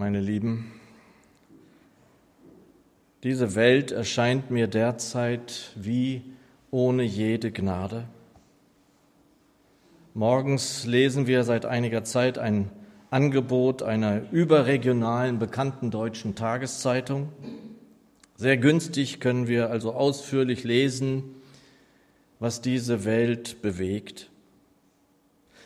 meine Lieben, diese Welt erscheint mir derzeit wie ohne jede Gnade. Morgens lesen wir seit einiger Zeit ein Angebot einer überregionalen bekannten deutschen Tageszeitung. Sehr günstig können wir also ausführlich lesen, was diese Welt bewegt.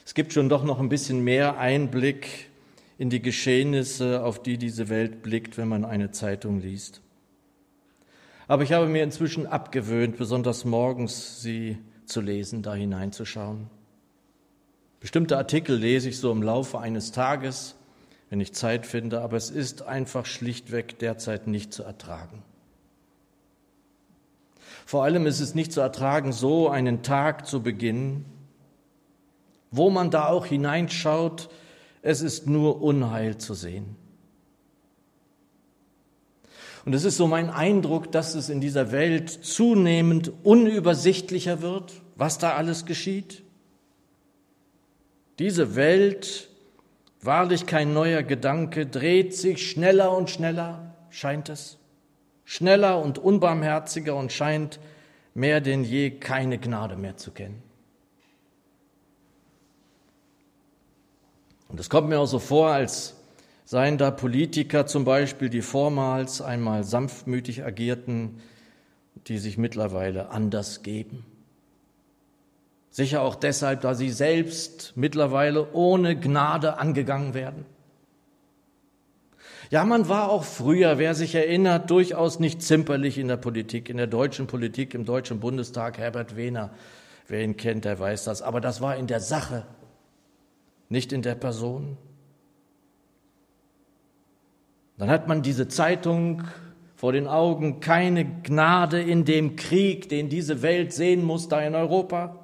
Es gibt schon doch noch ein bisschen mehr Einblick in die Geschehnisse, auf die diese Welt blickt, wenn man eine Zeitung liest. Aber ich habe mir inzwischen abgewöhnt, besonders morgens sie zu lesen, da hineinzuschauen. Bestimmte Artikel lese ich so im Laufe eines Tages, wenn ich Zeit finde, aber es ist einfach schlichtweg derzeit nicht zu ertragen. Vor allem ist es nicht zu ertragen, so einen Tag zu beginnen, wo man da auch hineinschaut, es ist nur Unheil zu sehen. Und es ist so mein Eindruck, dass es in dieser Welt zunehmend unübersichtlicher wird, was da alles geschieht. Diese Welt, wahrlich kein neuer Gedanke, dreht sich schneller und schneller, scheint es, schneller und unbarmherziger und scheint mehr denn je keine Gnade mehr zu kennen. Und es kommt mir auch so vor, als seien da Politiker zum Beispiel, die vormals einmal sanftmütig agierten, die sich mittlerweile anders geben. Sicher auch deshalb, da sie selbst mittlerweile ohne Gnade angegangen werden. Ja, man war auch früher, wer sich erinnert, durchaus nicht zimperlich in der Politik, in der deutschen Politik, im Deutschen Bundestag. Herbert Wehner, wer ihn kennt, der weiß das. Aber das war in der Sache, nicht in der Person. Dann hat man diese Zeitung vor den Augen, keine Gnade in dem Krieg, den diese Welt sehen muss, da in Europa.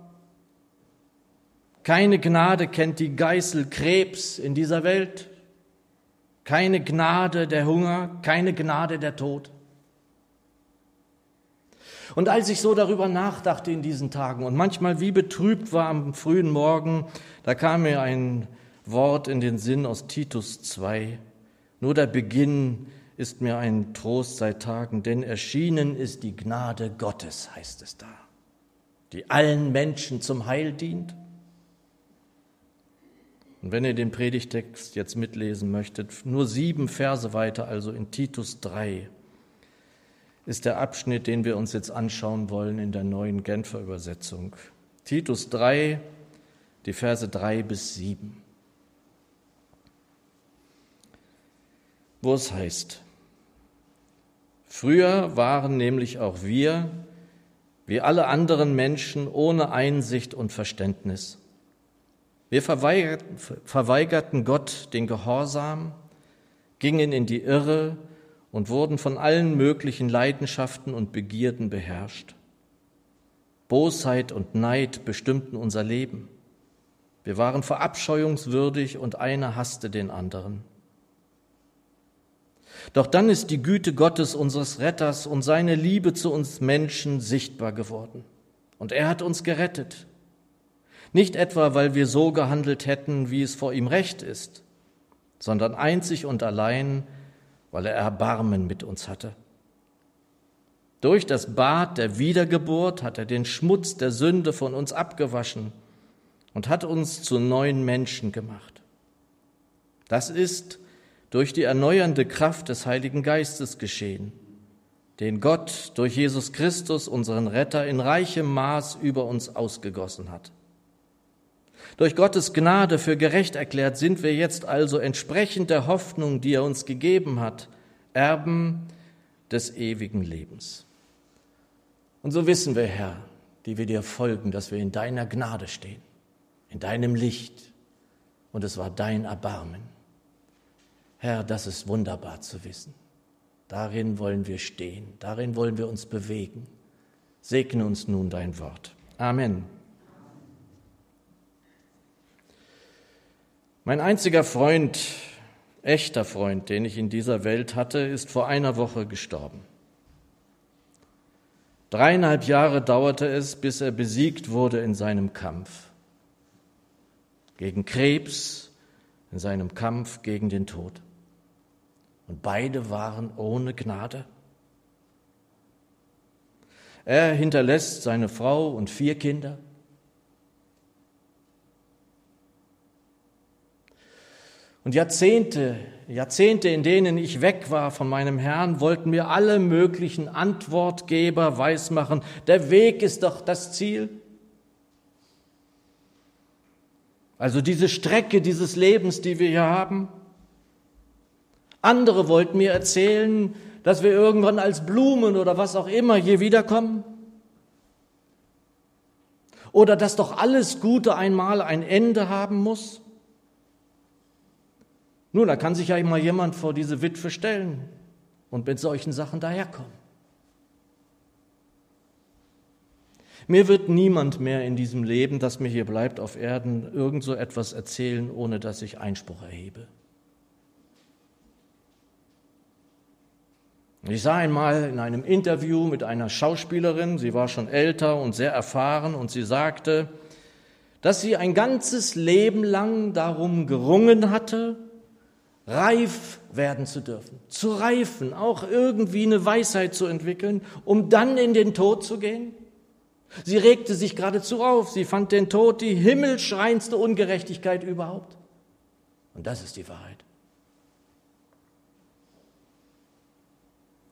Keine Gnade kennt die Geißel Krebs in dieser Welt. Keine Gnade der Hunger, keine Gnade der Tod. Und als ich so darüber nachdachte in diesen Tagen und manchmal wie betrübt war am frühen Morgen, da kam mir ein Wort in den Sinn aus Titus 2. Nur der Beginn ist mir ein Trost seit Tagen, denn erschienen ist die Gnade Gottes, heißt es da, die allen Menschen zum Heil dient. Und wenn ihr den Predigtext jetzt mitlesen möchtet, nur sieben Verse weiter, also in Titus 3, ist der Abschnitt, den wir uns jetzt anschauen wollen in der neuen Genfer Übersetzung. Titus 3, die Verse 3 bis 7. wo es heißt, früher waren nämlich auch wir, wie alle anderen Menschen, ohne Einsicht und Verständnis. Wir verweigerten, verweigerten Gott den Gehorsam, gingen in die Irre und wurden von allen möglichen Leidenschaften und Begierden beherrscht. Bosheit und Neid bestimmten unser Leben. Wir waren verabscheuungswürdig und einer hasste den anderen. Doch dann ist die Güte Gottes, unseres Retters und seine Liebe zu uns Menschen sichtbar geworden. Und er hat uns gerettet. Nicht etwa, weil wir so gehandelt hätten, wie es vor ihm recht ist, sondern einzig und allein, weil er Erbarmen mit uns hatte. Durch das Bad der Wiedergeburt hat er den Schmutz der Sünde von uns abgewaschen und hat uns zu neuen Menschen gemacht. Das ist, durch die erneuernde Kraft des Heiligen Geistes geschehen, den Gott durch Jesus Christus, unseren Retter, in reichem Maß über uns ausgegossen hat. Durch Gottes Gnade für gerecht erklärt sind wir jetzt also entsprechend der Hoffnung, die er uns gegeben hat, Erben des ewigen Lebens. Und so wissen wir, Herr, die wir dir folgen, dass wir in deiner Gnade stehen, in deinem Licht, und es war dein Erbarmen. Herr, das ist wunderbar zu wissen. Darin wollen wir stehen, darin wollen wir uns bewegen. Segne uns nun dein Wort. Amen. Mein einziger Freund, echter Freund, den ich in dieser Welt hatte, ist vor einer Woche gestorben. Dreieinhalb Jahre dauerte es, bis er besiegt wurde in seinem Kampf gegen Krebs, in seinem Kampf gegen den Tod. Und beide waren ohne Gnade. Er hinterlässt seine Frau und vier Kinder. Und Jahrzehnte, Jahrzehnte, in denen ich weg war von meinem Herrn, wollten mir alle möglichen Antwortgeber weismachen, der Weg ist doch das Ziel. Also diese Strecke dieses Lebens, die wir hier haben. Andere wollten mir erzählen, dass wir irgendwann als Blumen oder was auch immer hier wiederkommen. Oder dass doch alles Gute einmal ein Ende haben muss. Nun, da kann sich ja immer jemand vor diese Witwe stellen und mit solchen Sachen daherkommen. Mir wird niemand mehr in diesem Leben, das mir hier bleibt auf Erden, irgend so etwas erzählen, ohne dass ich Einspruch erhebe. Ich sah einmal in einem Interview mit einer Schauspielerin, sie war schon älter und sehr erfahren, und sie sagte, dass sie ein ganzes Leben lang darum gerungen hatte, reif werden zu dürfen, zu reifen, auch irgendwie eine Weisheit zu entwickeln, um dann in den Tod zu gehen? Sie regte sich geradezu auf, sie fand den Tod die himmelschreiendste Ungerechtigkeit überhaupt. Und das ist die Wahrheit.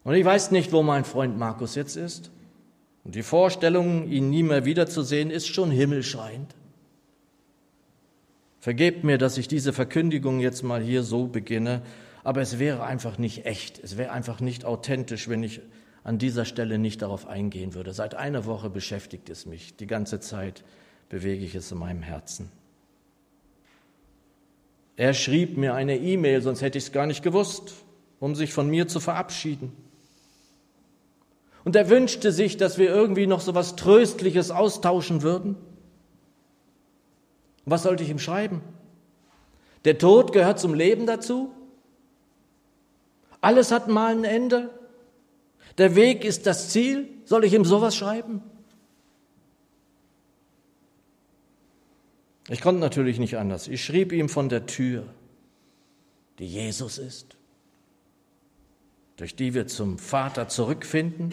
Und ich weiß nicht, wo mein Freund Markus jetzt ist. Und die Vorstellung, ihn nie mehr wiederzusehen, ist schon himmelschreiend. Vergebt mir, dass ich diese Verkündigung jetzt mal hier so beginne, aber es wäre einfach nicht echt, es wäre einfach nicht authentisch, wenn ich an dieser Stelle nicht darauf eingehen würde. Seit einer Woche beschäftigt es mich, die ganze Zeit bewege ich es in meinem Herzen. Er schrieb mir eine E-Mail, sonst hätte ich es gar nicht gewusst, um sich von mir zu verabschieden. Und er wünschte sich, dass wir irgendwie noch so was Tröstliches austauschen würden. Was sollte ich ihm schreiben? Der Tod gehört zum Leben dazu. Alles hat mal ein Ende. Der Weg ist das Ziel. Soll ich ihm sowas schreiben? Ich konnte natürlich nicht anders. Ich schrieb ihm von der Tür, die Jesus ist, durch die wir zum Vater zurückfinden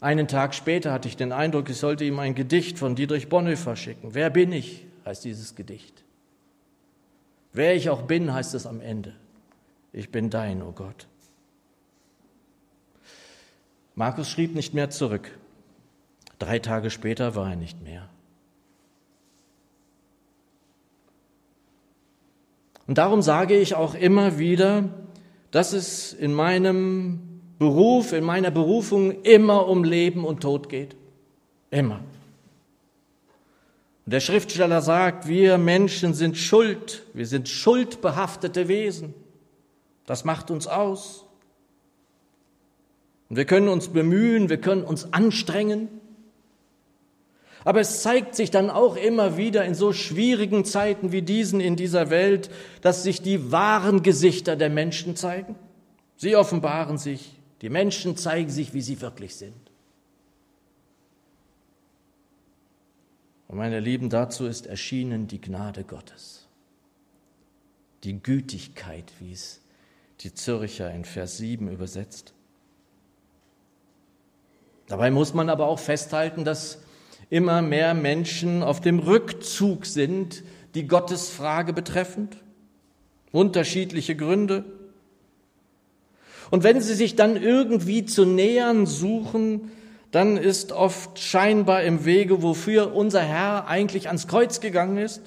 einen Tag später hatte ich den Eindruck, ich sollte ihm ein Gedicht von Dietrich Bonhoeffer schicken. Wer bin ich, heißt dieses Gedicht. Wer ich auch bin, heißt es am Ende. Ich bin dein, o oh Gott. Markus schrieb nicht mehr zurück. Drei Tage später war er nicht mehr. Und darum sage ich auch immer wieder, dass es in meinem Beruf, in meiner Berufung immer um Leben und Tod geht. Immer. Und der Schriftsteller sagt, wir Menschen sind schuld, wir sind schuldbehaftete Wesen. Das macht uns aus. Und wir können uns bemühen, wir können uns anstrengen. Aber es zeigt sich dann auch immer wieder in so schwierigen Zeiten wie diesen in dieser Welt, dass sich die wahren Gesichter der Menschen zeigen. Sie offenbaren sich. Die Menschen zeigen sich, wie sie wirklich sind. Und meine Lieben, dazu ist erschienen die Gnade Gottes. Die Gütigkeit, wie es die Zürcher in Vers 7 übersetzt. Dabei muss man aber auch festhalten, dass immer mehr Menschen auf dem Rückzug sind, die Gottesfrage betreffend. Unterschiedliche Gründe. Und wenn sie sich dann irgendwie zu nähern suchen, dann ist oft scheinbar im Wege, wofür unser Herr eigentlich ans Kreuz gegangen ist,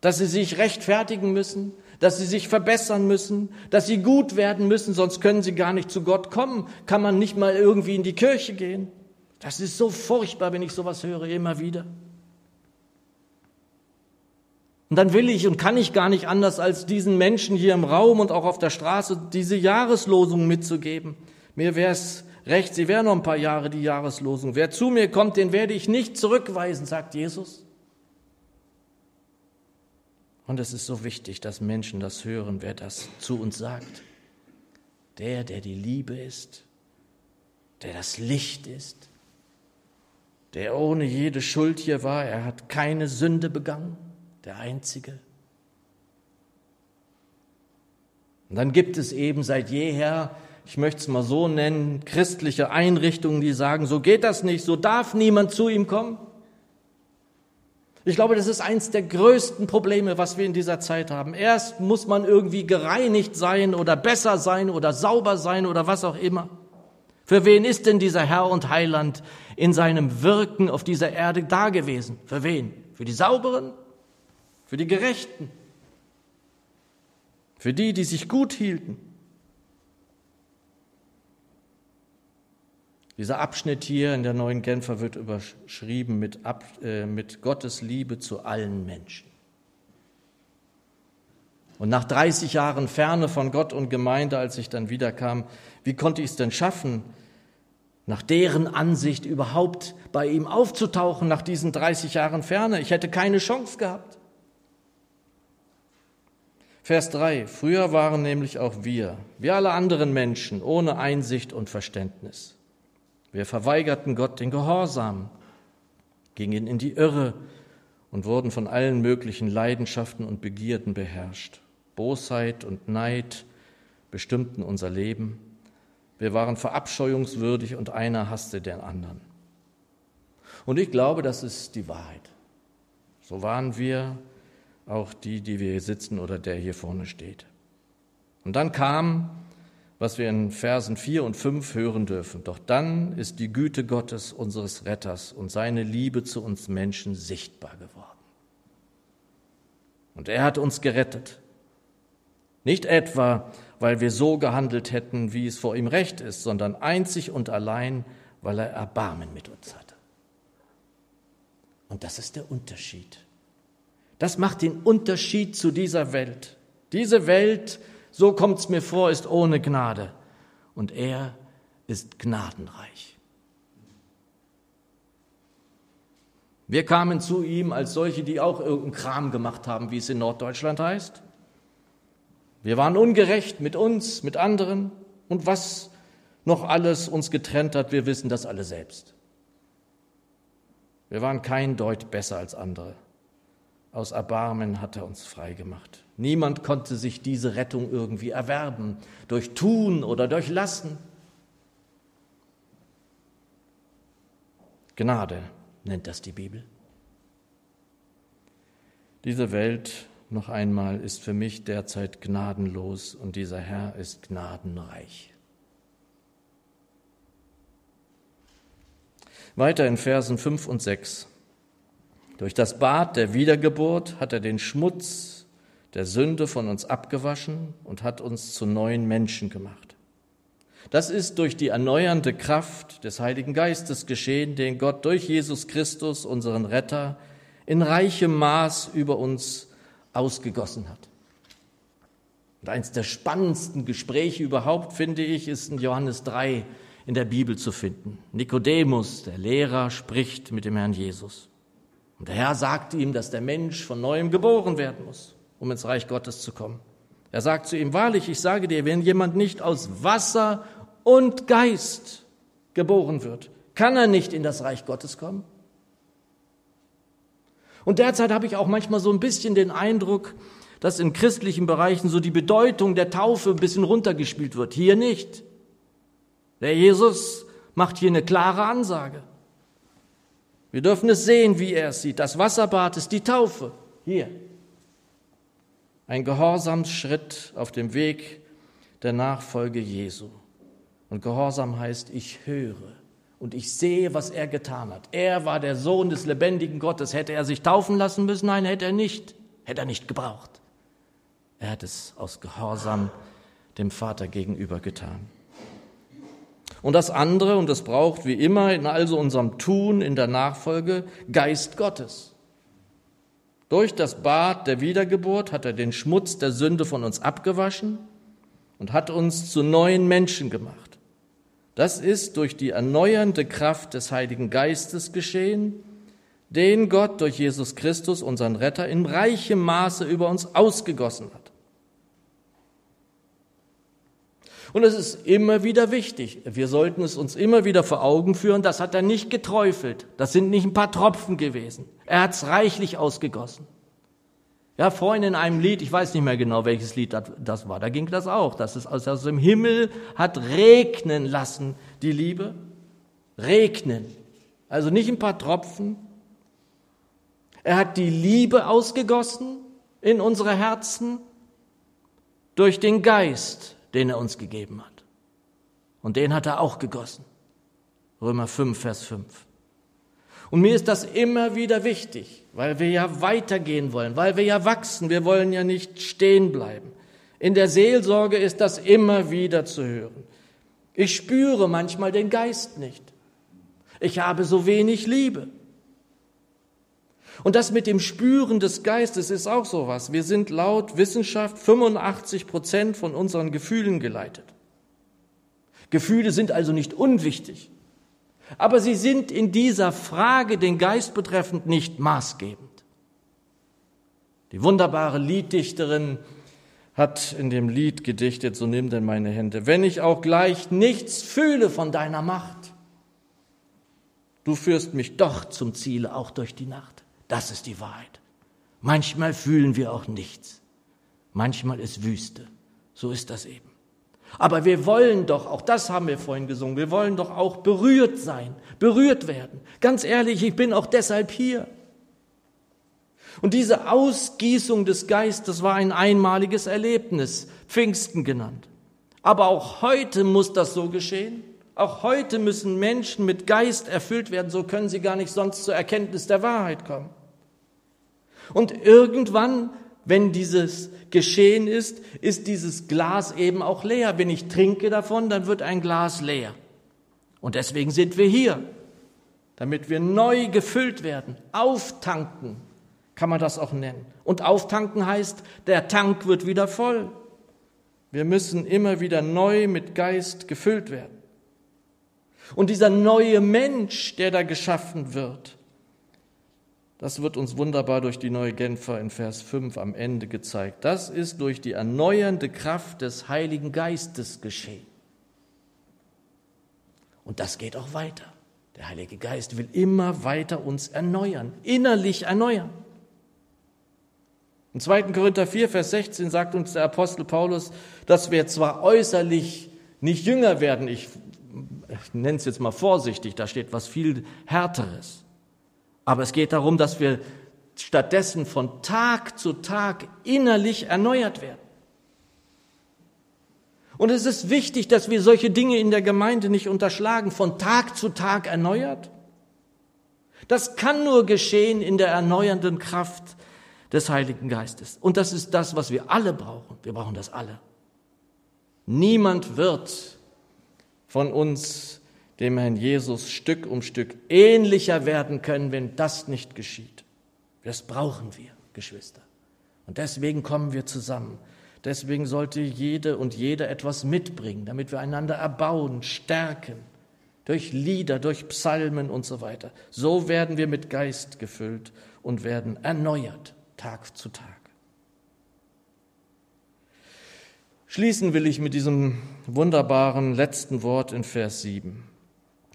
dass sie sich rechtfertigen müssen, dass sie sich verbessern müssen, dass sie gut werden müssen, sonst können sie gar nicht zu Gott kommen, kann man nicht mal irgendwie in die Kirche gehen. Das ist so furchtbar, wenn ich sowas höre, immer wieder. Und dann will ich und kann ich gar nicht anders, als diesen Menschen hier im Raum und auch auf der Straße diese Jahreslosung mitzugeben. Mir wäre es recht, sie wäre noch ein paar Jahre die Jahreslosung. Wer zu mir kommt, den werde ich nicht zurückweisen, sagt Jesus. Und es ist so wichtig, dass Menschen das hören, wer das zu uns sagt. Der, der die Liebe ist, der das Licht ist, der ohne jede Schuld hier war, er hat keine Sünde begangen der Einzige. Und dann gibt es eben seit jeher, ich möchte es mal so nennen, christliche Einrichtungen, die sagen, so geht das nicht, so darf niemand zu ihm kommen. Ich glaube, das ist eins der größten Probleme, was wir in dieser Zeit haben. Erst muss man irgendwie gereinigt sein oder besser sein oder sauber sein oder was auch immer. Für wen ist denn dieser Herr und Heiland in seinem Wirken auf dieser Erde da gewesen? Für wen? Für die Sauberen? Für die Gerechten? Für die, die sich gut hielten? Dieser Abschnitt hier in der neuen Genfer wird überschrieben mit, Ab, äh, mit Gottes Liebe zu allen Menschen. Und nach 30 Jahren Ferne von Gott und Gemeinde, als ich dann wiederkam, wie konnte ich es denn schaffen, nach deren Ansicht überhaupt bei ihm aufzutauchen nach diesen 30 Jahren Ferne? Ich hätte keine Chance gehabt. Vers 3. Früher waren nämlich auch wir, wie alle anderen Menschen, ohne Einsicht und Verständnis. Wir verweigerten Gott den Gehorsam, gingen in die Irre und wurden von allen möglichen Leidenschaften und Begierden beherrscht. Bosheit und Neid bestimmten unser Leben. Wir waren verabscheuungswürdig und einer hasste den anderen. Und ich glaube, das ist die Wahrheit. So waren wir, auch die, die wir hier sitzen oder der hier vorne steht. Und dann kam was wir in Versen 4 und 5 hören dürfen. Doch dann ist die Güte Gottes, unseres Retters, und seine Liebe zu uns Menschen sichtbar geworden. Und er hat uns gerettet. Nicht etwa, weil wir so gehandelt hätten, wie es vor ihm recht ist, sondern einzig und allein, weil er Erbarmen mit uns hatte. Und das ist der Unterschied. Das macht den Unterschied zu dieser Welt. Diese Welt so kommt es mir vor, ist ohne Gnade. Und er ist gnadenreich. Wir kamen zu ihm als solche, die auch irgendeinen Kram gemacht haben, wie es in Norddeutschland heißt. Wir waren ungerecht mit uns, mit anderen. Und was noch alles uns getrennt hat, wir wissen das alle selbst. Wir waren kein Deut besser als andere. Aus Erbarmen hat er uns frei gemacht. Niemand konnte sich diese Rettung irgendwie erwerben, durch Tun oder durch Lassen. Gnade nennt das die Bibel. Diese Welt, noch einmal, ist für mich derzeit gnadenlos und dieser Herr ist gnadenreich. Weiter in Versen 5 und 6. Durch das Bad der Wiedergeburt hat er den Schmutz der Sünde von uns abgewaschen und hat uns zu neuen Menschen gemacht. Das ist durch die erneuernde Kraft des Heiligen Geistes geschehen, den Gott durch Jesus Christus, unseren Retter, in reichem Maß über uns ausgegossen hat. Und eins der spannendsten Gespräche überhaupt, finde ich, ist in Johannes 3 in der Bibel zu finden. Nikodemus, der Lehrer, spricht mit dem Herrn Jesus. Und der Herr sagt ihm, dass der Mensch von neuem geboren werden muss um ins Reich Gottes zu kommen. Er sagt zu ihm, wahrlich, ich sage dir, wenn jemand nicht aus Wasser und Geist geboren wird, kann er nicht in das Reich Gottes kommen. Und derzeit habe ich auch manchmal so ein bisschen den Eindruck, dass in christlichen Bereichen so die Bedeutung der Taufe ein bisschen runtergespielt wird. Hier nicht. Der Jesus macht hier eine klare Ansage. Wir dürfen es sehen, wie er es sieht. Das Wasserbad ist die Taufe. Hier. Ein Gehorsamsschritt auf dem Weg der Nachfolge Jesu. Und Gehorsam heißt, ich höre und ich sehe, was er getan hat. Er war der Sohn des lebendigen Gottes. Hätte er sich taufen lassen müssen? Nein, hätte er nicht. Hätte er nicht gebraucht. Er hat es aus Gehorsam dem Vater gegenüber getan. Und das andere, und das braucht wie immer in also unserem Tun, in der Nachfolge, Geist Gottes. Durch das Bad der Wiedergeburt hat er den Schmutz der Sünde von uns abgewaschen und hat uns zu neuen Menschen gemacht. Das ist durch die erneuernde Kraft des Heiligen Geistes geschehen, den Gott durch Jesus Christus, unseren Retter, in reichem Maße über uns ausgegossen hat. Und es ist immer wieder wichtig, wir sollten es uns immer wieder vor Augen führen, das hat er nicht geträufelt, das sind nicht ein paar Tropfen gewesen, er hat es reichlich ausgegossen. Ja, vorhin in einem Lied, ich weiß nicht mehr genau, welches Lied das war, da ging das auch, dass es aus dem Himmel hat regnen lassen, die Liebe. Regnen. Also nicht ein paar Tropfen. Er hat die Liebe ausgegossen in unsere Herzen durch den Geist, den er uns gegeben hat. Und den hat er auch gegossen. Römer 5, Vers 5. Und mir ist das immer wieder wichtig, weil wir ja weitergehen wollen, weil wir ja wachsen, wir wollen ja nicht stehen bleiben. In der Seelsorge ist das immer wieder zu hören. Ich spüre manchmal den Geist nicht. Ich habe so wenig Liebe. Und das mit dem Spüren des Geistes ist auch sowas. Wir sind laut Wissenschaft 85 Prozent von unseren Gefühlen geleitet. Gefühle sind also nicht unwichtig. Aber sie sind in dieser Frage den Geist betreffend nicht maßgebend. Die wunderbare Lieddichterin hat in dem Lied gedichtet, so nimm denn meine Hände, wenn ich auch gleich nichts fühle von deiner Macht, du führst mich doch zum Ziele auch durch die Nacht. Das ist die Wahrheit. Manchmal fühlen wir auch nichts. Manchmal ist Wüste. So ist das eben. Aber wir wollen doch, auch das haben wir vorhin gesungen, wir wollen doch auch berührt sein, berührt werden. Ganz ehrlich, ich bin auch deshalb hier. Und diese Ausgießung des Geistes war ein einmaliges Erlebnis, Pfingsten genannt. Aber auch heute muss das so geschehen. Auch heute müssen Menschen mit Geist erfüllt werden, so können sie gar nicht sonst zur Erkenntnis der Wahrheit kommen. Und irgendwann wenn dieses geschehen ist, ist dieses Glas eben auch leer. Wenn ich trinke davon, dann wird ein Glas leer. Und deswegen sind wir hier, damit wir neu gefüllt werden. Auftanken kann man das auch nennen. Und auftanken heißt, der Tank wird wieder voll. Wir müssen immer wieder neu mit Geist gefüllt werden. Und dieser neue Mensch, der da geschaffen wird, das wird uns wunderbar durch die neue Genfer in Vers 5 am Ende gezeigt. Das ist durch die erneuernde Kraft des Heiligen Geistes geschehen. Und das geht auch weiter. Der Heilige Geist will immer weiter uns erneuern, innerlich erneuern. In 2. Korinther 4, Vers 16 sagt uns der Apostel Paulus, dass wir zwar äußerlich nicht jünger werden, ich, ich nenne es jetzt mal vorsichtig, da steht was viel Härteres. Aber es geht darum, dass wir stattdessen von Tag zu Tag innerlich erneuert werden. Und es ist wichtig, dass wir solche Dinge in der Gemeinde nicht unterschlagen, von Tag zu Tag erneuert. Das kann nur geschehen in der erneuernden Kraft des Heiligen Geistes. Und das ist das, was wir alle brauchen. Wir brauchen das alle. Niemand wird von uns dem Herrn Jesus Stück um Stück ähnlicher werden können, wenn das nicht geschieht. Das brauchen wir, Geschwister. Und deswegen kommen wir zusammen. Deswegen sollte jede und jeder etwas mitbringen, damit wir einander erbauen, stärken, durch Lieder, durch Psalmen und so weiter. So werden wir mit Geist gefüllt und werden erneuert, Tag zu Tag. Schließen will ich mit diesem wunderbaren letzten Wort in Vers 7.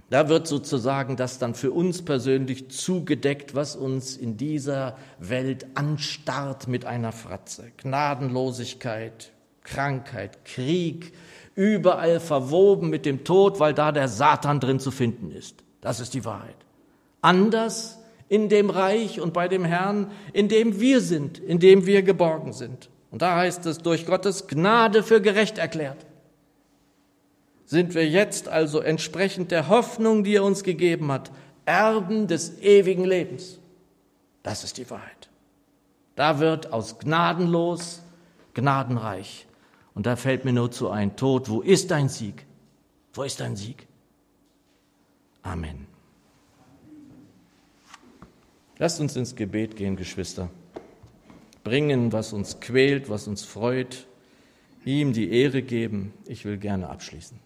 Da wird sozusagen das dann für uns persönlich zugedeckt, was uns in dieser Welt anstarrt mit einer Fratze. Gnadenlosigkeit, Krankheit, Krieg, überall verwoben mit dem Tod, weil da der Satan drin zu finden ist. Das ist die Wahrheit. Anders in dem Reich und bei dem Herrn, in dem wir sind, in dem wir geborgen sind. Und da heißt es, durch Gottes Gnade für gerecht erklärt sind wir jetzt also entsprechend der Hoffnung, die er uns gegeben hat, Erben des ewigen Lebens. Das ist die Wahrheit. Da wird aus gnadenlos gnadenreich. Und da fällt mir nur zu ein, Tod, wo ist dein Sieg? Wo ist dein Sieg? Amen. Lasst uns ins Gebet gehen, Geschwister. Bringen, was uns quält, was uns freut, ihm die Ehre geben. Ich will gerne abschließen.